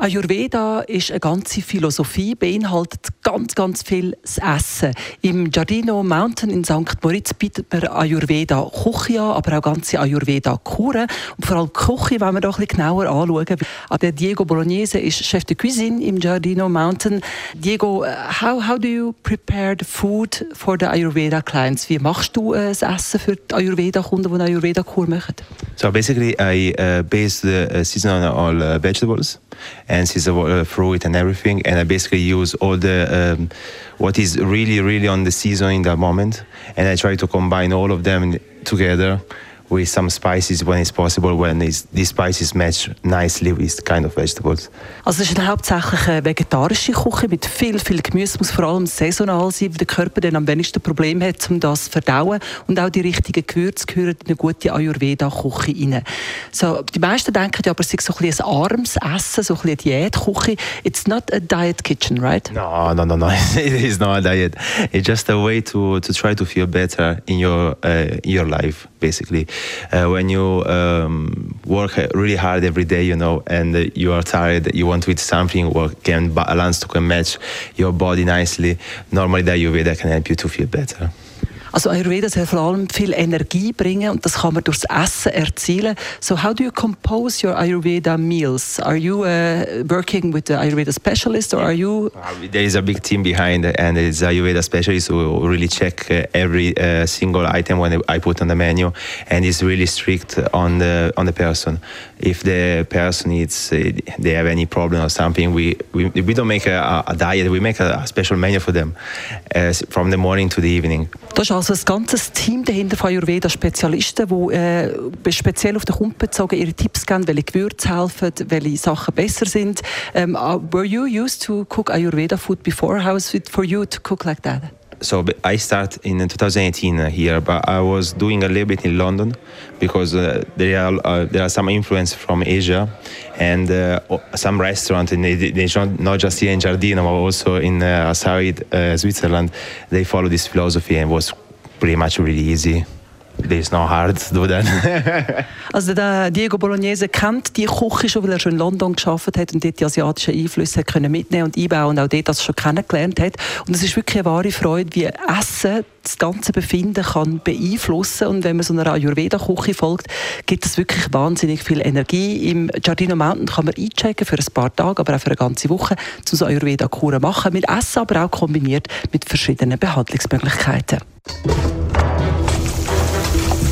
Ayurveda ist eine ganze Philosophie, beinhaltet ganz, ganz viel das Essen. Im Giardino Mountain in St. Moritz bietet man Ayurveda Küche an, aber auch ganze Ayurveda Kuren. Und vor allem Küche wenn wir da ein bisschen genauer anschauen. Der Diego Bolognese ist Chef de Cuisine im Giardino Mountain. Diego, how, how do you prepare the food for the Ayurveda clients? Wie machst du äh, das Essen für die Ayurveda-Kunden, die eine Ayurveda-Kur machen? So basically, I uh, base the season on all uh, vegetables. And seasonal uh, fruit and everything. And I basically use all the um, what is really really on the season in that moment, and I try to combine all of them together with some spices when it's possible, when it's, these spices match nicely with kind of vegetables. Also es ist hauptsächlich eine vegetarische Küche mit viel, viel Gemüse, muss vor allem saisonal sein, weil der Körper dann am wenigsten Problem hat, um das zu verdauen und auch die richtigen Gewürze gehören in eine gute Ayurveda-Küche rein. So, die meisten denken ja, aber es ist so ein, ein armes Essen, so ein eine Diätküche. It's not a diet kitchen, right? No, no, no, no. it is not a diet. It's just a way to, to try to feel better in your, uh, in your life, basically. Uh, when you um, work really hard every day, you know, and you are tired, you want to eat something what can balance, to can match your body nicely. Normally, the Ayurveda can help you to feel better. Also Ayurveda soll vor allem viel Energie bringen und das kann man durchs Essen erzielen. So how do you compose your Ayurveda meals? Are you uh, working with the Ayurveda specialist or are you? Uh, there is a big team behind and it's Ayurveda specialist who really check uh, every uh, single item when I put on the menu and is really strict on the on the person. If the person needs, uh, they have any problem or something, we we, we don't make a, a diet. We make a, a special menu for them uh, from the morning to the evening. Also ein ganzes Team dahinter von Ayurveda-Spezialisten, die äh, speziell auf den Kunden bezogen ihre Tipps geben, welche Gewürze helfen, welche Sachen besser sind. Um, were you used to cook Ayurveda food before? How is it for you to cook like that? so I started in 2018 here, but I was doing a little bit in London because uh, there are uh, there are some influence from Asia and uh, some restaurants, and they, not just here in Giardino, but also in uh, Assarid, uh, Switzerland. They follow this philosophy and was pretty much really easy. It's not hard to do that. also der Diego Bolognese kennt die Küche schon, weil er schon in London geschafft hat und dort die asiatischen Einflüsse können mitnehmen und einbauen und auch dort das schon kennengelernt hat. Und es ist wirklich eine wahre Freude, wie Essen das ganze Befinden kann beeinflussen und wenn man so einer Ayurveda-Küche folgt, gibt es wirklich wahnsinnig viel Energie. Im Giardino Mountain kann man einchecken für ein paar Tage, aber auch für eine ganze Woche, um so Ayurveda-Kuren machen, mit Essen aber auch kombiniert mit verschiedenen Behandlungsmöglichkeiten.